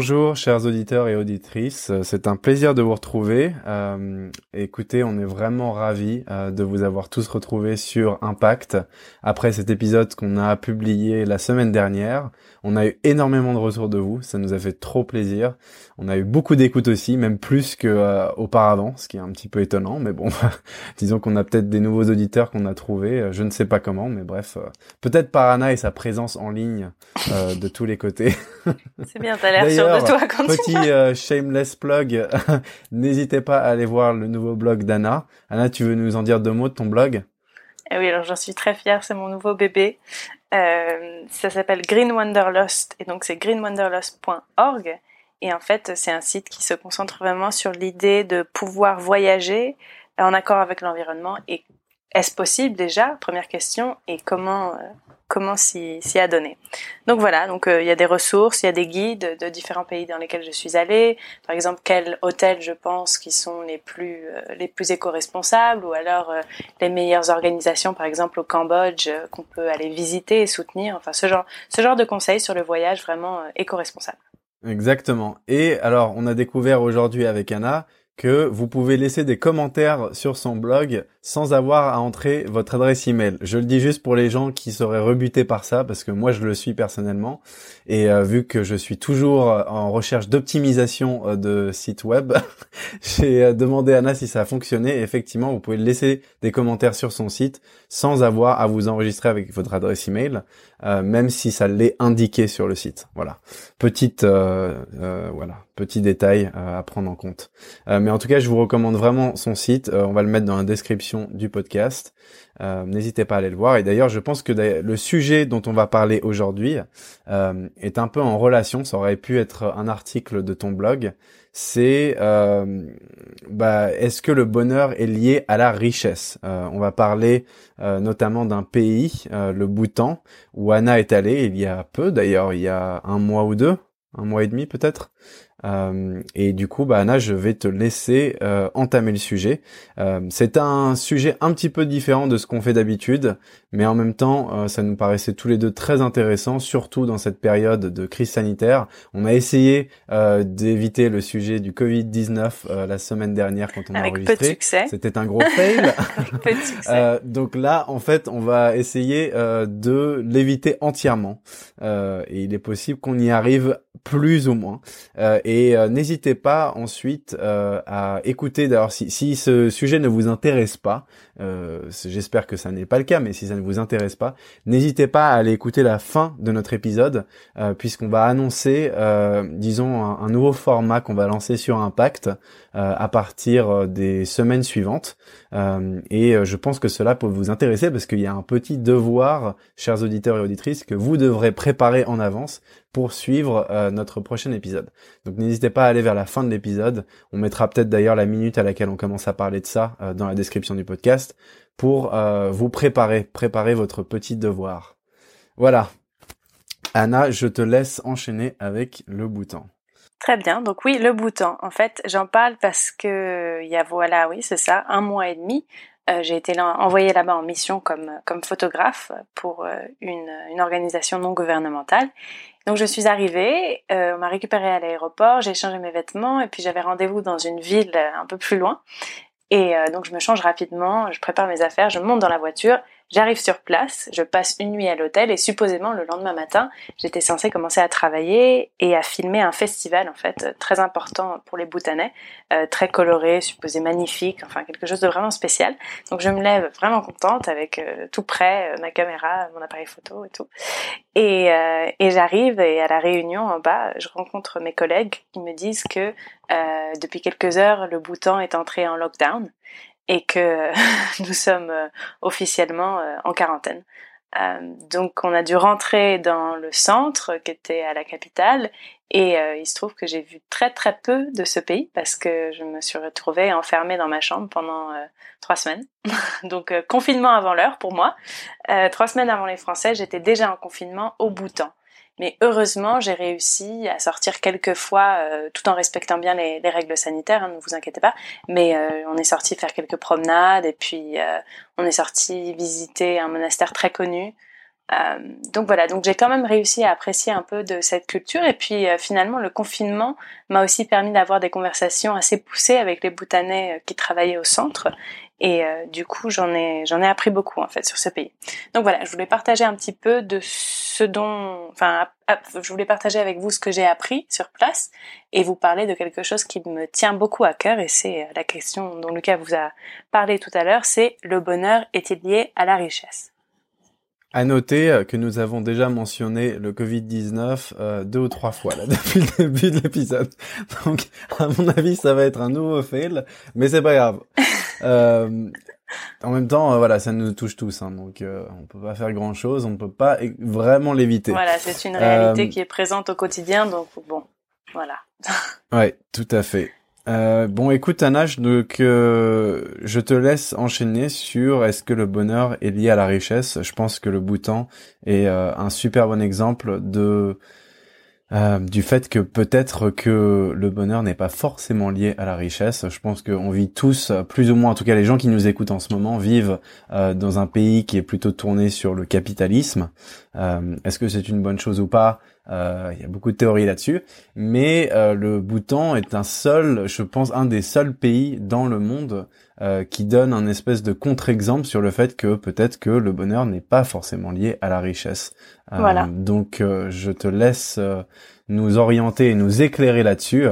Bonjour chers auditeurs et auditrices, c'est un plaisir de vous retrouver. Euh, écoutez, on est vraiment ravis euh, de vous avoir tous retrouvés sur Impact après cet épisode qu'on a publié la semaine dernière. On a eu énormément de retours de vous, ça nous a fait trop plaisir. On a eu beaucoup d'écoutes aussi, même plus que euh, auparavant, ce qui est un petit peu étonnant, mais bon, disons qu'on a peut-être des nouveaux auditeurs qu'on a trouvés, je ne sais pas comment, mais bref, peut-être par Anna et sa présence en ligne de tous les côtés. C'est bien, t'as l'air de toi quand Petit shameless plug, n'hésitez pas à aller voir le nouveau blog d'Anna. Anna, tu veux nous en dire deux mots de ton blog? Eh oui, alors j'en suis très fière, c'est mon nouveau bébé. Euh, ça s'appelle Green Wanderlust et donc c'est greenwanderlust.org. Et en fait, c'est un site qui se concentre vraiment sur l'idée de pouvoir voyager en accord avec l'environnement. Et est-ce possible déjà? Première question. Et comment euh, comment s'y adonner? Donc voilà, donc euh, il y a des ressources, il y a des guides de différents pays dans lesquels je suis allée. Par exemple, quels hôtels je pense qui sont les plus euh, les plus éco-responsables? Ou alors les meilleures organisations, par exemple au Cambodge, qu'on peut aller visiter et soutenir. Enfin, ce genre ce genre de conseils sur le voyage vraiment éco-responsable. Exactement. Et alors, on a découvert aujourd'hui avec Anna que vous pouvez laisser des commentaires sur son blog sans avoir à entrer votre adresse email. Je le dis juste pour les gens qui seraient rebutés par ça, parce que moi je le suis personnellement, et euh, vu que je suis toujours en recherche d'optimisation euh, de site web, j'ai euh, demandé à Anna si ça a fonctionné. Et effectivement, vous pouvez laisser des commentaires sur son site sans avoir à vous enregistrer avec votre adresse email, même si ça l'est indiqué sur le site. Voilà, petite, voilà, petit détail à prendre en compte. En tout cas, je vous recommande vraiment son site. on va le mettre dans la description du podcast. Euh, n'hésitez pas à aller le voir. Et d'ailleurs, je pense que le sujet dont on va parler aujourd'hui euh, est un peu en relation. Ça aurait pu être un article de ton blog. C'est euh, bah, est-ce que le bonheur est lié à la richesse? On va parler notamment d'un pays, le Bhoutan, où Anna est allée il y a peu. D'ailleurs, il y a un mois ou deux, un mois et demi peut-être. Euh, et du coup, bah Anna, je vais te laisser euh, entamer le sujet. Euh, c'est un sujet un petit peu différent de ce qu'on fait d'habitude, mais en même temps, ça nous paraissait tous les deux très intéressant, surtout dans cette période de crise sanitaire. On a essayé d'éviter le sujet du Covid-19 la semaine dernière quand on a enregistré. C'était un gros fail. donc là, en fait, on va essayer de l'éviter entièrement. et il est possible qu'on y arrive plus ou moins. Et euh, n'hésitez pas ensuite euh, à écouter. D'ailleurs, si, si, ce sujet ne vous intéresse pas, euh, j'espère que ça n'est pas le cas, mais si ça ne vous intéresse pas, n'hésitez pas à aller écouter la fin de notre épisode, puisqu'on va annoncer, disons, un, un, nouveau format qu'on va lancer sur Impact à partir des semaines suivantes. et je pense que cela peut vous intéresser parce qu'il y a un petit devoir, chers auditeurs et auditrices, que vous devrez préparer en avance pour suivre notre prochain épisode. Donc n'hésitez pas à aller vers la fin de l'épisode. On mettra peut-être d'ailleurs la minute à laquelle on commence à parler de ça euh, dans la description du podcast pour euh, vous préparer, préparer votre petit devoir. Voilà. Anna, je te laisse enchaîner avec le bouton. Très bien. Donc oui, le bouton. En fait, j'en parle parce que il y a voilà, oui, c'est ça, un mois et demi. Euh, j'ai été envoyée là-bas en mission comme, comme photographe pour une organisation non gouvernementale. Donc je suis arrivée, euh, on m'a récupérée à l'aéroport, j'ai changé mes vêtements et puis j'avais rendez-vous dans une ville euh, un peu plus loin. Et euh, donc je me change rapidement, je prépare mes affaires, je monte dans la voiture J'arrive sur place, je passe une nuit à l'hôtel et supposément le lendemain matin, j'étais censée commencer à travailler et à filmer un festival en fait très important pour les Bhoutanais, euh, très coloré, supposé magnifique, enfin quelque chose de vraiment spécial. Donc je me lève vraiment contente avec euh, tout prêt, euh, ma caméra, mon appareil photo et tout. Et, et j'arrive et à la réunion en bas, je rencontre mes collègues qui me disent que depuis quelques heures, le Bhoutan est entré en lockdown et que nous sommes euh, officiellement euh, en quarantaine. Euh, donc on a dû rentrer dans le centre qui était à la capitale et il se trouve que j'ai vu très très peu de ce pays parce que je me suis retrouvée enfermée dans ma chambre pendant trois semaines. donc confinement avant l'heure pour moi. trois semaines avant les Français, j'étais déjà en confinement au temps. Mais heureusement, j'ai réussi à sortir quelques fois, euh, tout en respectant bien les, règles sanitaires, hein, ne vous inquiétez pas. Mais euh, on est sorti faire quelques promenades et puis euh, on est sorti visiter un monastère très connu donc voilà, donc j'ai quand même réussi à apprécier un peu de cette culture et puis finalement le confinement m'a aussi permis d'avoir des conversations assez poussées avec les Bhoutanais qui travaillaient au centre et du coup j'en ai j'en ai appris beaucoup en fait sur ce pays. Donc voilà, je voulais partager un petit peu de ce dont, enfin, je voulais partager avec vous ce que j'ai appris sur place et vous parler de quelque chose qui me tient beaucoup à cœur et c'est la question dont Lucas vous a parlé tout à l'heure, c'est le bonheur est-il lié à la richesse? À noter euh, que nous avons déjà mentionné le Covid-19 euh, deux ou trois fois là depuis le début de l'épisode. Donc, à mon avis, ça va être un nouveau fail, mais c'est pas grave. Euh, en même temps, euh, voilà, ça nous touche tous, hein, donc on peut pas faire grand chose, on ne peut pas vraiment l'éviter. Voilà, c'est une réalité qui est présente au quotidien, donc bon, voilà. ouais, tout à fait. Euh, bon, écoute, Anna, donc je te laisse enchaîner sur est-ce que le bonheur est lié à la richesse. Je pense que le Bhoutan est euh, un super bon exemple de euh, du fait que peut-être que le bonheur n'est pas forcément lié à la richesse. Je pense qu'on vit tous, plus ou moins, en tout cas les gens qui nous écoutent en ce moment, vivent dans un pays qui est plutôt tourné sur le capitalisme. Est-ce que c'est une bonne chose ou pas? Euh, il y a beaucoup de théories là-dessus, mais euh, le Bhoutan est un seul, je pense, un des seuls pays dans le monde euh, qui donne un espèce de contre-exemple sur le fait que peut-être que le bonheur n'est pas forcément lié à la richesse. Voilà. Donc, je te laisse nous orienter et nous éclairer là-dessus.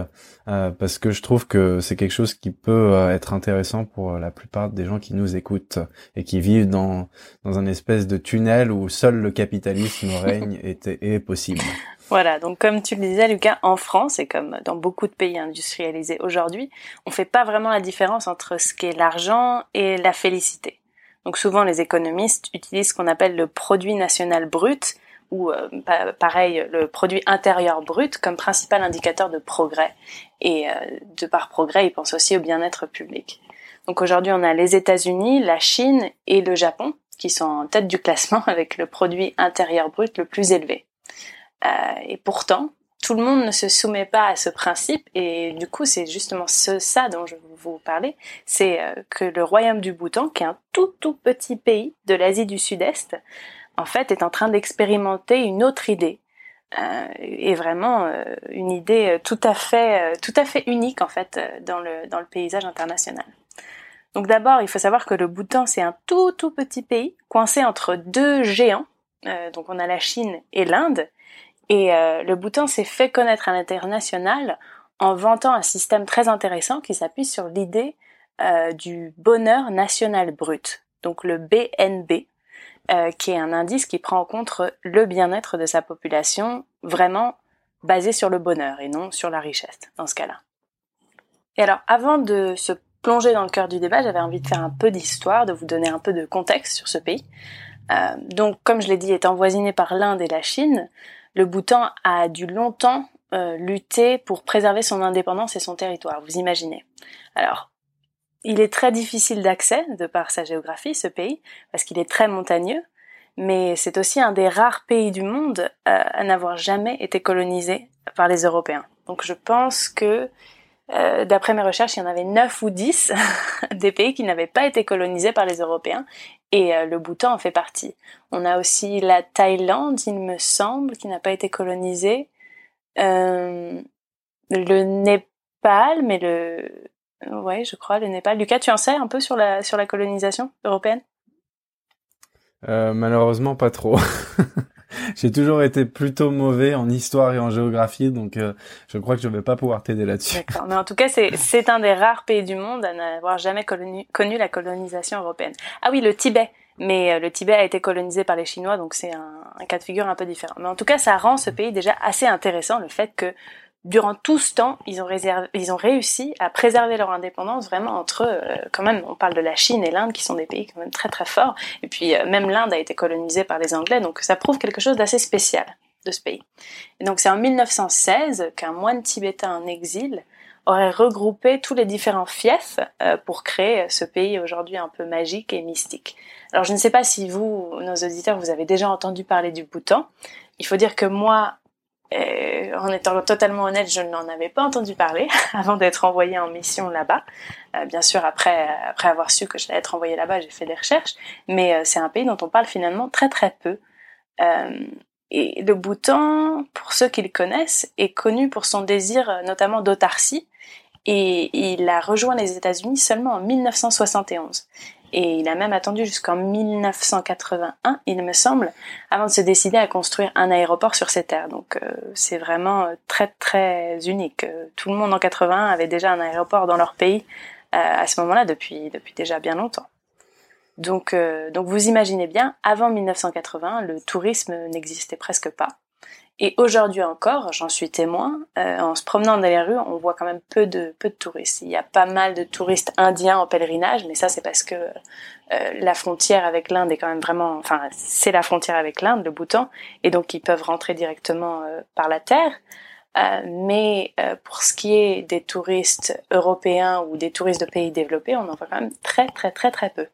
Euh, parce que je trouve que c'est quelque chose qui peut euh, être intéressant pour euh, la plupart des gens qui nous écoutent et qui vivent dans dans un espèce de tunnel où seul le capitalisme règne et est possible. Voilà, donc comme tu le disais Lucas, en France et comme dans beaucoup de pays industrialisés aujourd'hui, on fait pas vraiment la différence entre ce qu'est l'argent et la félicité. Donc souvent les économistes utilisent ce qu'on appelle le produit national brut ou euh, pareil le produit intérieur brut comme principal indicateur de progrès. Et euh, de par progrès, ils pensent aussi au bien-être public. Donc aujourd'hui, on a les États-Unis, la Chine et le Japon qui sont en tête du classement avec le produit intérieur brut le plus élevé. Euh, et pourtant, tout le monde ne se soumet pas à ce principe et du coup c'est justement ça dont je vous parler, c'est que le royaume du Bhoutan, qui est un tout tout petit pays de l'Asie du Sud-Est, en fait, est en train d'expérimenter une autre idée. Euh, et vraiment euh, une idée euh, tout à fait, tout à fait unique en fait dans le dans le paysage international. Donc d'abord, il faut savoir que le Bhoutan c'est un tout tout petit pays coincé entre deux géants. donc on a la Chine et l'Inde. Et le Bhoutan s'est fait connaître à l'international en vantant un système très intéressant qui s'appuie sur l'idée du bonheur national brut, donc le BNB, euh, qui est un indice qui prend en compte le bien-être de sa population, vraiment basé sur le bonheur et non sur la richesse dans ce cas-là. Et alors, avant de se plonger dans le cœur du débat, j'avais envie de faire un peu d'histoire, de vous donner un peu de contexte sur ce pays. Euh, donc, comme je l'ai dit, étant voisiné par l'Inde et la Chine, le Bhoutan a dû longtemps euh, lutter pour préserver son indépendance et son territoire. Vous imaginez. Alors, il est très difficile d'accès de par sa géographie, ce pays, parce qu'il est très montagneux, mais c'est aussi un des rares pays du monde euh, à n'avoir jamais été colonisé par les Européens. Donc je pense que, euh, d'après mes recherches, il y en avait 9 ou 10 des pays qui n'avaient pas été colonisés par les Européens, et euh, le Bhoutan en fait partie. On a aussi la Thaïlande, il me semble, qui n'a pas été colonisée. le Népal, mais le Ouais, je crois, le Népal. Lucas, tu en sais un peu sur la, sur la colonisation européenne? Euh, Malheureusement, pas trop. J'ai toujours été plutôt mauvais en histoire et en géographie, donc euh, je crois que je vais pas pouvoir t'aider là-dessus. D'accord, mais en tout cas, c'est un des rares pays du monde à n'avoir jamais connu, connu la colonisation européenne. Ah oui, le Tibet mais euh, le Tibet a été colonisé par les Chinois, donc c'est un, un, cas de figure un peu différent. Mais en tout cas, ça rend ce pays déjà assez intéressant, le fait que durant tout ce temps, ils ont, réussi à préserver leur indépendance vraiment entre eux. Quand même, on parle de la Chine et l'Inde qui sont des pays quand même très très forts. Et puis euh, même l'Inde a été colonisée par les Anglais, donc ça prouve quelque chose d'assez spécial de ce pays. Et donc c'est en 1916 qu'un moine tibétain en exil aurait regroupé tous les différents fiefs euh, pour créer ce pays aujourd'hui un peu magique et mystique. Alors je ne sais pas si vous, nos auditeurs, vous avez déjà entendu parler du Bhoutan. Il faut dire que moi, en étant totalement honnête, je n'en avais pas entendu parler avant d'être envoyée en mission là-bas. Euh, bien sûr, après, après avoir su que j'allais être envoyée là-bas, j'ai fait des recherches, mais euh, c'est un pays dont on parle finalement très très peu. et le Bhoutan, pour ceux qui le connaissent, est connu pour son désir notamment d'autarcie et il a rejoint les États-Unis seulement en 1971. Et il a même attendu jusqu'en 1981, il me semble, avant de se décider à construire un aéroport sur ces terres. Donc euh, c'est vraiment euh, très très unique. Euh, tout le monde en 81 avait déjà un aéroport dans leur pays à ce moment-là depuis depuis déjà bien longtemps. Donc donc vous imaginez bien, avant 1980, le tourisme n'existait presque pas. Et aujourd'hui encore, j'en suis témoin, euh, en se promenant dans les rues, on voit quand même peu de peu de touristes. Il y a pas mal de touristes indiens en pèlerinage, mais ça c'est parce que euh, la frontière avec l'Inde est quand même vraiment, enfin c'est la frontière avec l'Inde, le Bhoutan, et donc ils peuvent rentrer directement euh, par la terre. mais pour ce qui est des touristes européens ou des touristes de pays développés, on en voit quand même très très très très peu.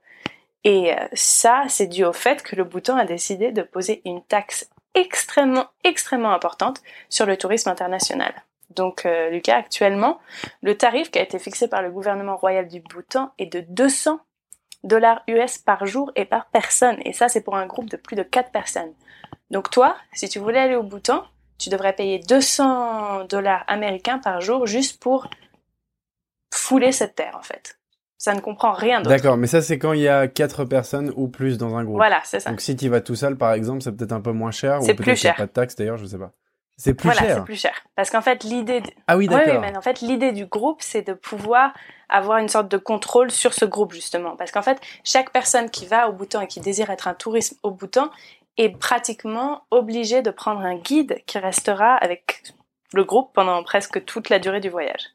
Et ça, c'est dû au fait que le Bhoutan a décidé de poser une taxe extrêmement, extrêmement importante sur le tourisme international. Donc, euh, Lucas, actuellement, le tarif qui a été fixé par le gouvernement royal du Bhoutan est de 200 dollars US par jour et par personne. Et ça, c'est pour un groupe de plus de 4 personnes. Donc, toi, si tu voulais aller au Bhoutan, tu devrais payer 200 dollars américains par jour juste pour fouler cette terre, en fait ça ne comprend rien d'autre. D'accord, mais ça c'est quand il y a quatre personnes ou plus dans un groupe. Voilà, c'est ça. Donc si tu vas tout seul, par exemple, c'est peut-être un peu moins cher ou peut-être qu'il n'y a pas de taxe d'ailleurs, je sais pas. C'est plus voilà, cher. c'est plus cher. Parce qu'en fait, l'idée. Ah oui, d'accord. Oui, mais en fait, l'idée du groupe, c'est de pouvoir avoir une sorte de contrôle sur ce groupe justement. Parce qu'en fait, chaque personne qui va au Bhoutan et qui désire être un touriste au Bhoutan est pratiquement obligée de prendre un guide qui restera avec le groupe pendant presque toute la durée du voyage.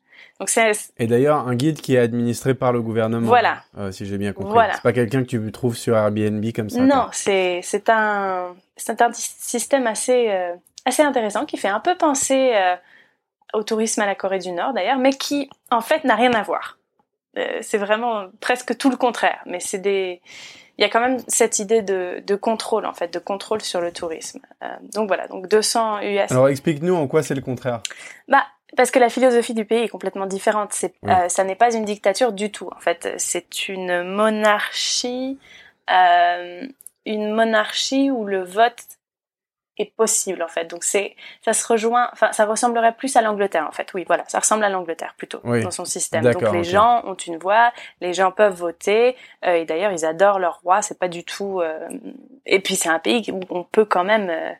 Et d'ailleurs, un guide qui est administré par le gouvernement. Voilà. Euh, si j'ai bien compris. Voilà. C'est pas quelqu'un que tu trouves sur Airbnb comme ça. Non, c'est c'est un c'est un système assez euh, assez intéressant qui fait un peu penser euh, au tourisme à la Corée du Nord d'ailleurs, mais qui en fait n'a rien à voir. c'est vraiment presque tout le contraire. Mais c'est des il y a quand même cette idée de, de contrôle en fait, de contrôle sur le tourisme. donc voilà, donc 200 US. Alors explique-nous en quoi c'est le contraire. Bah parce que la philosophie du pays est complètement différente. C'est, euh, ça n'est pas une dictature du tout. En fait, c'est une monarchie, euh, une monarchie où le vote est possible en fait. Donc c'est, ça se rejoint, enfin ça ressemblerait plus à l'Angleterre en fait. Oui, voilà, ça ressemble à l'Angleterre plutôt dans son système. Donc les gens ont une voix, les gens peuvent voter euh, et d'ailleurs ils adorent leur roi. C'est pas du tout. Euh, et puis c'est un pays où on peut quand même, euh,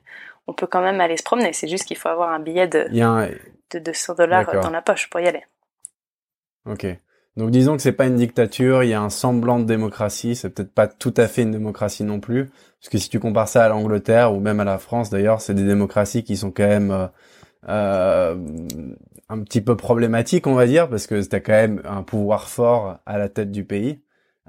on peut quand même aller se promener. C'est juste qu'il faut avoir un billet de. Il y a un de 200 dollars dans la poche pour y aller. Ok. Donc disons que c'est pas une dictature, il y a un semblant de démocratie, c'est peut-être pas tout à fait une démocratie non plus, parce que si tu compares ça à l'Angleterre ou même à la France d'ailleurs, c'est des démocraties qui sont quand même euh, euh un petit peu problématiques on va dire, parce que t'as quand même un pouvoir fort à la tête du pays,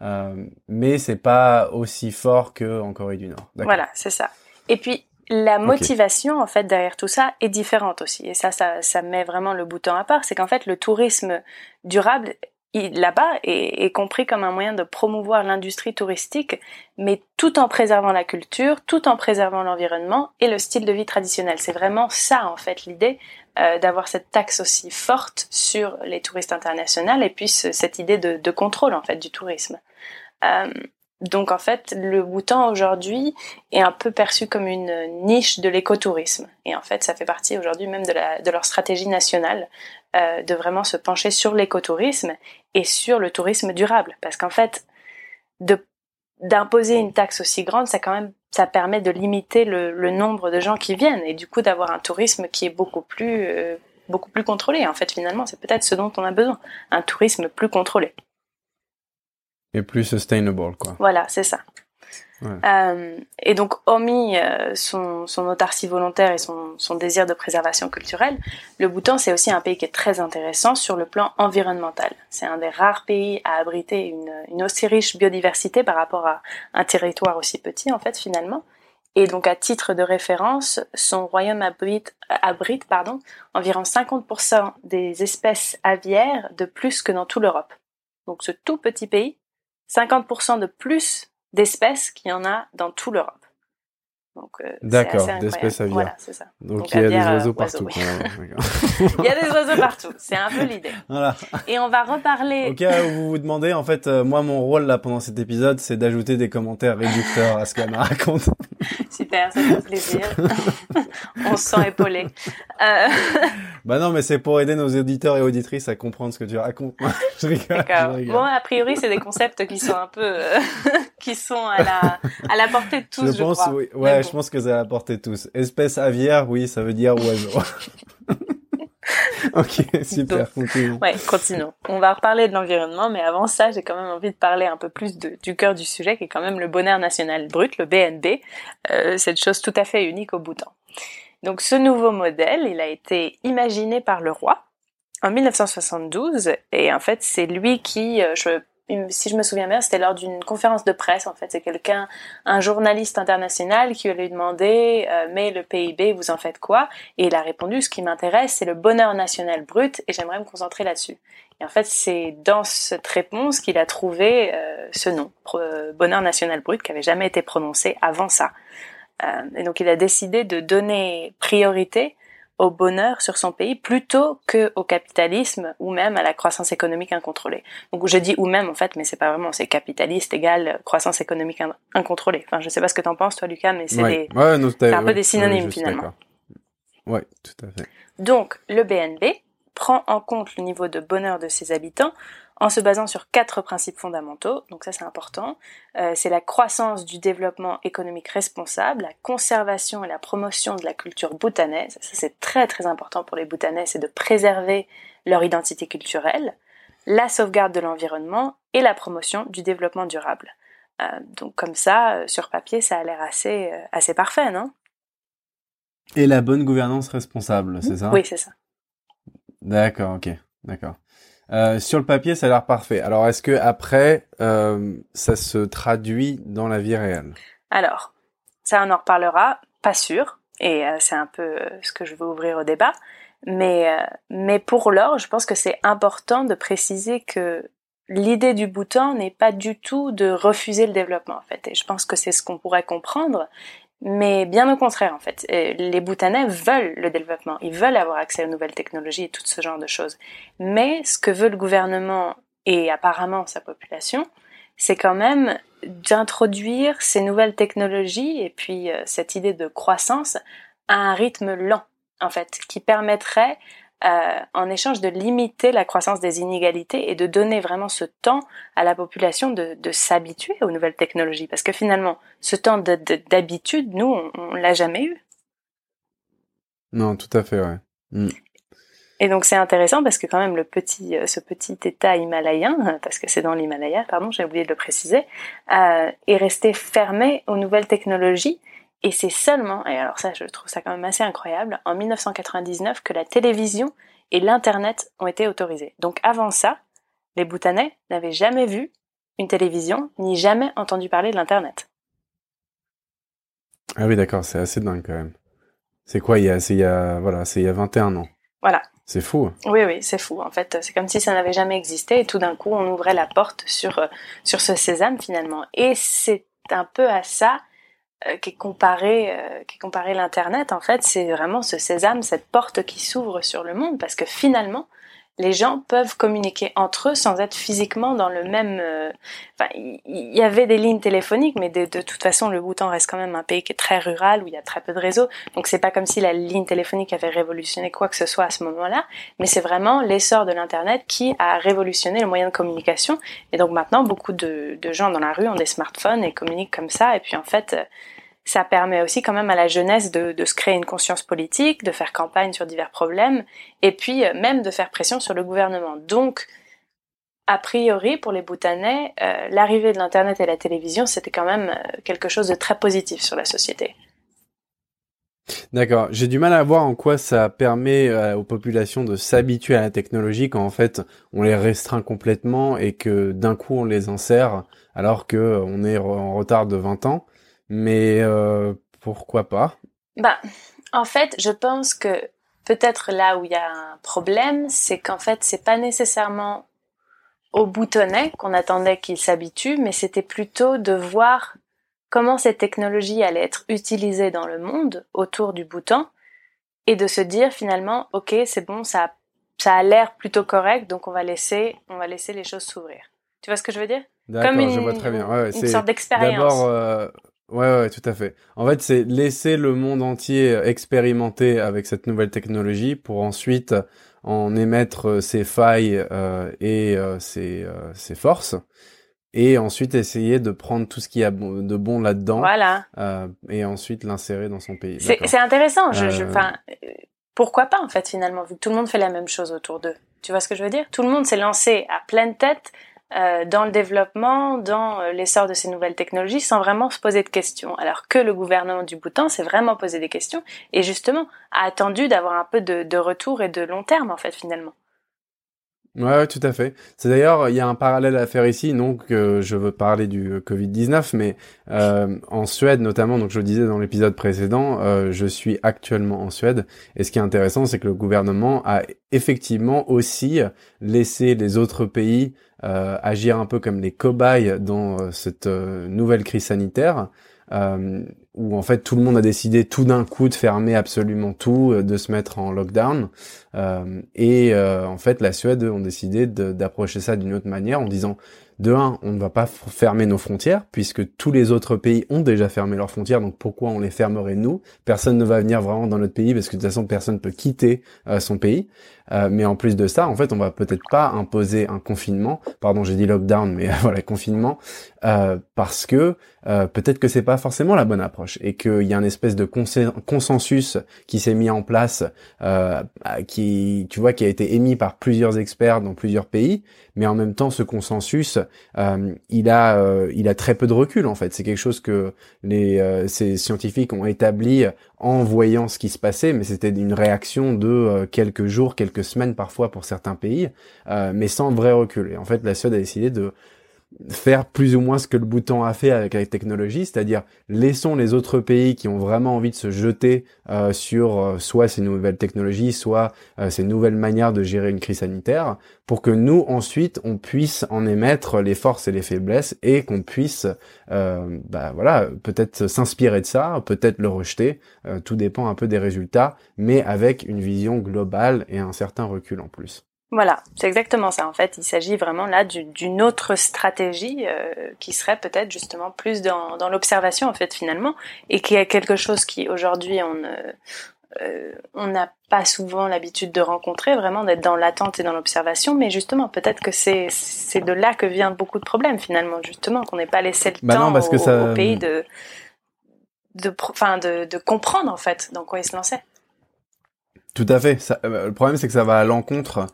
euh, mais c'est pas aussi fort que en Corée du Nord. Voilà, c'est ça. Et puis la motivation en fait derrière tout ça est différente aussi. Et ça ça, ça met vraiment le bouton à part. C'est qu'en fait le tourisme durable là-bas est, est, compris comme un moyen de promouvoir l'industrie touristique mais tout en préservant la culture tout en préservant l'environnement et le style de vie traditionnel. C'est vraiment ça en fait l'idée euh, d'avoir cette taxe aussi forte sur les touristes internationaux et puis cette idée de, de, contrôle en fait du tourisme. Euh, donc en fait, le Bhoutan aujourd'hui est un peu perçu comme une niche de l'écotourisme. Et en fait, ça fait partie aujourd'hui même de, leur stratégie nationale euh, de vraiment se pencher sur l'écotourisme et sur le tourisme durable. Parce qu'en fait, d'imposer une taxe aussi grande, ça quand même ça permet de limiter le, le nombre de gens qui viennent et du coup d'avoir un tourisme qui est beaucoup plus euh, beaucoup plus contrôlé. En fait, finalement, c'est peut-être ce dont on a besoin, un tourisme plus contrôlé. Et plus sustainable, quoi. Voilà, c'est ça. Euh, et donc, hormis euh, son, son, autarcie volontaire et son, son, désir de préservation culturelle, le Bhoutan, c'est aussi un pays qui est très intéressant sur le plan environnemental. C'est un des rares pays à abriter une, une, aussi riche biodiversité par rapport à un territoire aussi petit, en fait, finalement. Et donc, à titre de référence, son royaume abrite, abrite pardon, environ 50% des espèces aviaires de plus que dans toute l'Europe. Donc, ce tout petit pays 50% de plus d'espèces qu'il y en a dans toute l'Europe. Donc, euh, D'accord, d'espèces aviaires. Voilà, c'est ça. Donc, il y a des euh, oiseaux partout. il y a des oiseaux partout. C'est un peu l'idée. Voilà. Et on va reparler. Ok, vous vous demandez, en fait, euh, moi, mon rôle là pendant cet épisode, c'est d'ajouter des commentaires réducteurs à ce qu'elle me raconte. Super, ça fait plaisir. on se sent épaulé. Euh... Bah non, mais c'est pour aider nos auditeurs et auditrices à comprendre ce que tu racontes. je rigole. D'accord. Bon, a priori, c'est des concepts qui sont un peu, qui sont à la, à la portée de tous, je, pense, crois. Oui. Ouais, je pense que ça portée tous. Espèce aviaire, oui, ça veut dire oiseau. ok, super, continuons. Ouais, continuons. On va reparler de l'environnement, mais avant ça, j'ai quand même envie de parler un peu plus de, du cœur du sujet, qui est quand même le bonheur national brut, le BNB, euh, cette chose tout à fait unique au Bhoutan. Donc ce nouveau modèle, il a été imaginé par le roi en 1972, et en fait c'est lui qui, euh, je si je me souviens bien, c'était lors d'une conférence de presse. En fait, c'est quelqu'un, un journaliste international, qui lui a demandé euh, "Mais le PIB, vous en faites quoi? Et il a répondu "Ce qui m'intéresse, c'est le bonheur national brut, et j'aimerais me concentrer là-dessus." Et en fait, c'est dans cette réponse qu'il a trouvé euh, ce nom, euh, bonheur national brut, qui avait jamais été prononcé avant ça. et donc, il a décidé de donner priorité au bonheur sur son pays plutôt que au capitalisme ou même à la croissance économique incontrôlée. Donc je dis ou même en fait, mais c'est pas vraiment, c'est capitaliste égale croissance économique incontrôlée. Enfin, je sais pas ce que t'en penses toi Lucas, mais c'est un peu des synonymes finalement. Ouais, tout à fait. Donc le BNB prend en compte le niveau de bonheur de ses habitants en se basant sur quatre principes fondamentaux. Donc ça c'est important. Euh, c'est la croissance du développement économique responsable, la conservation et la promotion de la culture bhoutanaise. Ça c'est très très important pour les Bhoutanais, c'est de préserver leur identité culturelle, la sauvegarde de l'environnement et la promotion du développement durable. Euh, donc comme ça, euh, sur papier, ça a l'air assez assez parfait, non? Et la bonne gouvernance responsable, c'est ça? Oui, c'est ça. D'accord, ok, d'accord. Euh, sur le papier, ça a l'air parfait. Alors, est-ce que après, euh, ça se traduit dans la vie réelle? Alors, ça, on en reparlera. Pas sûr. Et euh, c'est un peu ce que je veux ouvrir au débat. Mais, mais pour l'or, je pense que c'est important de préciser que l'idée du bouton n'est pas du tout de refuser le développement, en fait. Et je pense que c'est ce qu'on pourrait comprendre. Mais bien au contraire, en fait, euh, les Bhoutanais veulent le développement, ils veulent avoir accès aux nouvelles technologies et tout ce genre de choses. Mais ce que veut le gouvernement et apparemment sa population, c'est quand même d'introduire ces nouvelles technologies et puis euh, cette idée de croissance à un rythme lent, en fait, qui permettrait euh, en échange de limiter la croissance des inégalités et de donner vraiment ce temps à la population de, de s'habituer aux nouvelles technologies. Parce que finalement, ce temps d'habitude, nous, on, on l'a jamais eu. Non, tout à fait, ouais. Mm. Et donc c'est intéressant parce que quand même le petit, euh, ce petit État himalayen, parce que c'est dans l'Himalaya, pardon, j'ai oublié de le préciser, euh, est resté fermé aux nouvelles technologies et c'est seulement, et alors ça je trouve ça quand même assez incroyable, en 1999 que la télévision et l'Internet ont été autorisés. Donc avant ça, les Bhoutanais n'avaient jamais vu une télévision, ni jamais entendu parler de l'Internet. Ah oui d'accord, c'est assez dingue quand même. C'est quoi, il y a, c'est il y a, voilà, c'est il y a 21 ans. Voilà. C'est fou. Hein. Oui, oui, c'est fou. En fait, c'est comme si ça n'avait jamais existé et tout d'un coup, on ouvrait la porte sur, euh, sur ce sésame finalement. Et c'est un peu à ça euh, qui est euh, qui est comparé l'internet en fait, c'est vraiment ce sésame, cette porte qui s'ouvre sur le monde parce que finalement, les gens peuvent communiquer entre eux sans être physiquement dans le même. Euh, enfin, il y, avait des lignes téléphoniques, mais de, toute façon, le Bhoutan reste quand même un pays qui est très rural où il y a très peu de réseaux. Donc c'est pas comme si la ligne téléphonique avait révolutionné quoi que ce soit à ce moment-là, mais c'est vraiment l'essor de l'internet qui a révolutionné le moyen de communication. Et donc maintenant, beaucoup de, de gens dans la rue ont des smartphones et communiquent comme ça. Et puis en fait ça permet aussi quand même à la jeunesse de, se créer une conscience politique, de faire campagne sur divers problèmes, et puis euh, même de faire pression sur le gouvernement. Donc, a priori, pour les Bhoutanais, euh, l'arrivée de l'Internet et la télévision, c'était quand même euh, quelque chose de très positif sur la société. D'accord. J'ai du mal à voir en quoi ça permet aux populations de s'habituer à la technologie quand en fait on les restreint complètement et que d'un coup on les insère alors que on est en retard de 20 ans. Mais euh, pourquoi pas? Bah, en fait, je pense que peut-être là où il y a un problème, c'est qu'en fait, c'est pas nécessairement au boutonnet qu'on attendait qu'il s'habitue, mais c'était plutôt de voir comment cette technologie allait être utilisée dans le monde autour du Bhoutan et de se dire finalement, ok, c'est bon, ça, ça a l'air plutôt correct, donc on va laisser, on va laisser les choses s'ouvrir. Tu vois ce que je veux dire? Comme une, je vois très bien. Ouais, une sorte d'expérience. D'abord, euh, ouais, ouais, tout à fait. En fait, c'est laisser le monde entier expérimenter avec cette nouvelle technologie pour ensuite en émettre euh, ses failles euh, et euh, ses, euh, ses forces et ensuite essayer de prendre tout ce qu'il y a de bon là-dedans voilà. euh, et ensuite l'insérer dans son pays. C'est intéressant. Je, je, pourquoi pas en fait finalement vu que tout le monde fait la même chose autour d'eux. Tu vois ce que je veux dire? Tout le monde s'est lancé à pleine tête euh, dans le développement, dans euh, l'essor de ces nouvelles technologies, sans vraiment se poser de questions. Alors que le gouvernement du Bhoutan s'est vraiment posé des questions et justement a attendu d'avoir un peu de, de retour et de long terme en fait finalement. Ouais, tout à fait. C'est d'ailleurs, il y a un parallèle à faire ici, donc euh, je veux parler du Covid-19, mais euh, en Suède notamment, donc je le disais dans l'épisode précédent, euh, je suis actuellement en Suède, et ce qui est intéressant, c'est que le gouvernement a effectivement aussi laissé les autres pays euh, agir un peu comme les cobayes dans cette nouvelle crise sanitaire. Euh, où en fait tout le monde a décidé tout d'un coup de fermer absolument tout, euh, de se mettre en lockdown. Euh, et euh, en fait, la Suède ont décidé d'approcher ça d'une autre manière en disant de un, on ne va pas fermer nos frontières puisque tous les autres pays ont déjà fermé leurs frontières, donc pourquoi on les fermerait nous? Personne ne va venir vraiment dans notre pays parce que de toute façon personne peut quitter euh, son pays. Euh, mais en plus de ça, en fait, on va peut-être pas imposer un confinement. Pardon, j'ai dit lockdown, mais voilà confinement euh, parce que peut-être que c'est pas forcément la bonne approche et qu'il y a une espèce de consensus qui s'est mis en place, qui tu vois qui a été émis par plusieurs experts dans plusieurs pays, mais en même temps ce consensus euh, il a euh, il a très peu de recul en fait. C'est quelque chose que les euh, ces scientifiques ont établi en voyant ce qui se passait, mais c'était une réaction de quelques jours, quelques semaines parfois pour certains pays, mais sans vrai recul. Et en fait, la Suède a décidé de faire plus ou moins ce que le Bhoutan a fait avec la technologie, c'est-à-dire laissons les autres pays qui ont vraiment envie de se jeter euh, sur euh, soit ces nouvelles technologies, soit euh, ces nouvelles manières de gérer une crise sanitaire, pour que nous ensuite on puisse en émettre les forces et les faiblesses et qu'on puisse, bah voilà, peut-être s'inspirer de ça, peut-être le rejeter, tout dépend un peu des résultats, mais avec une vision globale et un certain recul en plus. Voilà, c'est exactement ça. En fait, il s'agit vraiment là d'une autre stratégie euh, qui serait peut-être justement plus dans, dans l'observation en fait finalement, et qui est quelque chose qui aujourd'hui on euh, on n'a pas souvent l'habitude de rencontrer, vraiment d'être dans l'attente et dans l'observation, mais justement peut-être que c'est c'est de là que vient beaucoup de problèmes finalement, justement qu'on n'ait pas laissé le bah temps parce au, que ça... au, pays de de, enfin de, de comprendre en fait dans quoi il se lançait. Tout à fait. Ça, euh, le problème, c'est que ça va à l'encontre euh,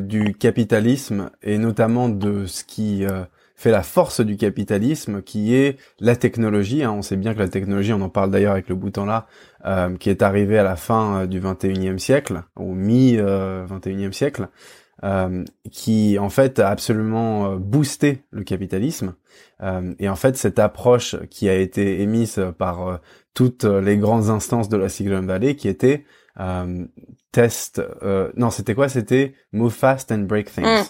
du capitalisme et notamment de ce qui euh, fait la force du capitalisme, qui est la technologie. Hein. On sait bien que la technologie, on en parle d'ailleurs avec le bouton là, euh, qui est arrivé à la fin du 21e siècle, au mi-21e siècle, qui en fait a absolument boosté le capitalisme. et en fait, cette approche qui a été émise par toutes les grandes instances de la Silicon Valley, qui était euh, test. Euh, non, c'était quoi? C'était move fast and break things. Mm.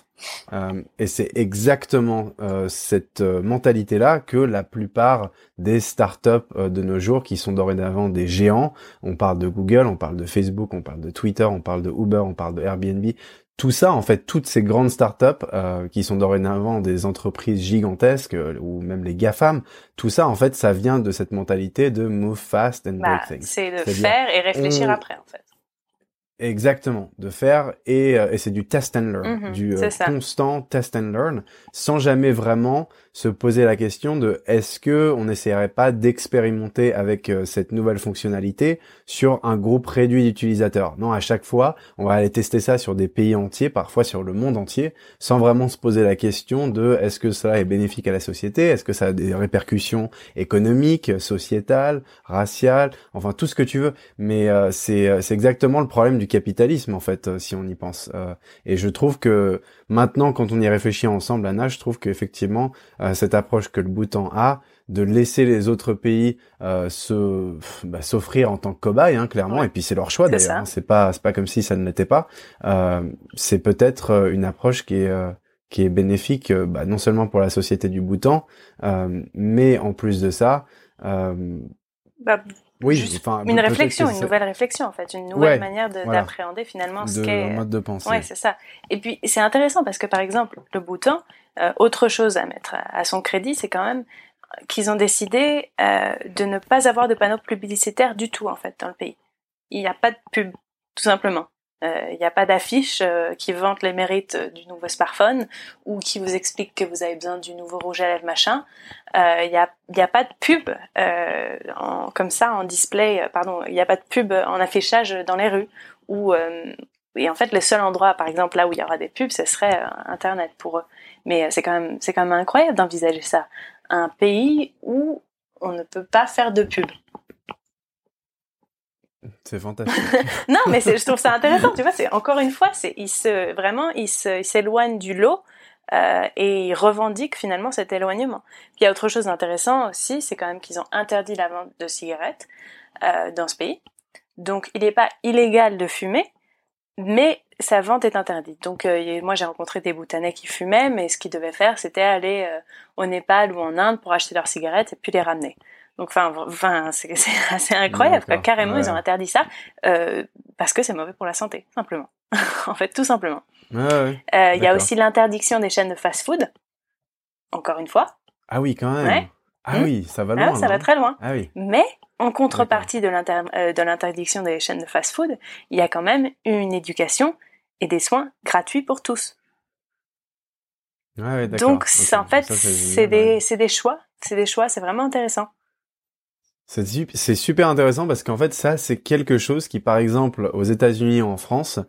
Euh, et c'est exactement euh, cette euh, mentalité-là que la plupart des startups de nos jours, qui sont dorénavant des géants, on parle de Google, on parle de Facebook, on parle de Twitter, on parle de Uber, on parle de Airbnb, tout ça, en fait, toutes ces grandes startups euh, qui sont dorénavant des entreprises gigantesques ou même les GAFAM, tout ça, en fait, ça vient de cette mentalité de move fast and break bah, things. C'est de faire et réfléchir après, en fait. Exactement, de faire et, euh, et c'est du test and learn, mhm, du euh, constant test and learn, sans jamais vraiment se poser la question de est-ce que on n'essaierait pas d'expérimenter avec euh, cette nouvelle fonctionnalité sur un groupe réduit d'utilisateurs? Non, à chaque fois, on va aller tester ça sur des pays entiers, parfois sur le monde entier, sans vraiment se poser la question de est-ce que cela est bénéfique à la société, est-ce que ça a des répercussions économiques, sociétales, raciales, enfin tout ce que tu veux. Mais euh, c'est euh, c'est exactement le problème du capitalisme en fait, si on y pense. et je trouve que maintenant, quand on y réfléchit ensemble, Anna, je trouve qu'effectivement euh, cette approche que le Bhoutan a de laisser les autres pays euh, se bah, s'offrir en tant que cobaye hein, clairement et puis c'est leur choix d'ailleurs hein. c'est pas c'est pas comme si ça ne l'était pas euh, c'est peut-être une approche qui est qui est bénéfique bah, non seulement pour la société du Bhoutan, mais en plus de ça, bah, oui, enfin, une réflexion, une nouvelle réflexion en fait, une nouvelle manière d'appréhender finalement ce qu'est. mode de pensée. Ouais, c'est ça. Et puis c'est intéressant parce que par exemple le Bhoutan, euh, autre chose à mettre à son crédit, c'est quand même qu'ils ont décidé euh, de ne pas avoir de panneaux publicitaires du tout en fait dans le pays. Il n'y a pas de pub, tout simplement. Euh, il n'y a pas d'affiche euh, qui vante les mérites euh, du nouveau smartphone ou qui vous explique que vous avez besoin du nouveau rouge à lèvres machin. Il n'y a, a pas de pub en, comme ça en display, pardon, il n'y a pas de pub en affichage dans les rues. Et en fait, le seul endroit, par exemple, là où il y aura des pubs, ce serait Internet pour eux. Mais c'est quand même, c'est quand même incroyable d'envisager ça. Un pays où on ne peut pas faire de pub. C'est fantastique. non, mais je trouve ça intéressant. Tu vois, c'est encore une fois, c'est vraiment il s'éloigne du lot euh, et il revendique finalement cet éloignement. Puis il y a autre chose d'intéressant aussi, c'est quand même qu'ils ont interdit la vente de cigarettes euh, dans ce pays. Donc il n'est pas illégal de fumer, mais sa vente est interdite. Donc euh, moi j'ai rencontré des Bhoutanais qui fumaient, mais ce qu'ils devaient faire, c'était aller au Népal ou en Inde pour acheter leurs cigarettes et puis les ramener. Donc, enfin, enfin, c'est assez incroyable. Carrément, ils ont interdit ça euh, parce que c'est mauvais pour la santé, simplement. en fait, tout simplement. Euh, il y a aussi l'interdiction des chaînes de fast-food. Encore une fois. Ah oui, quand même. Ah oui, ça va loin. Ah, ça va très loin. Ah oui. Mais en contrepartie euh, de l'interdiction des chaînes de fast-food, il y a quand même une éducation et des soins gratuits pour tous. Donc, en fait, c'est des, des choix. C'est des choix, c'est vraiment intéressant. C'est super intéressant parce qu'en fait, ça, c'est quelque chose qui, par exemple, aux États-Unis en France,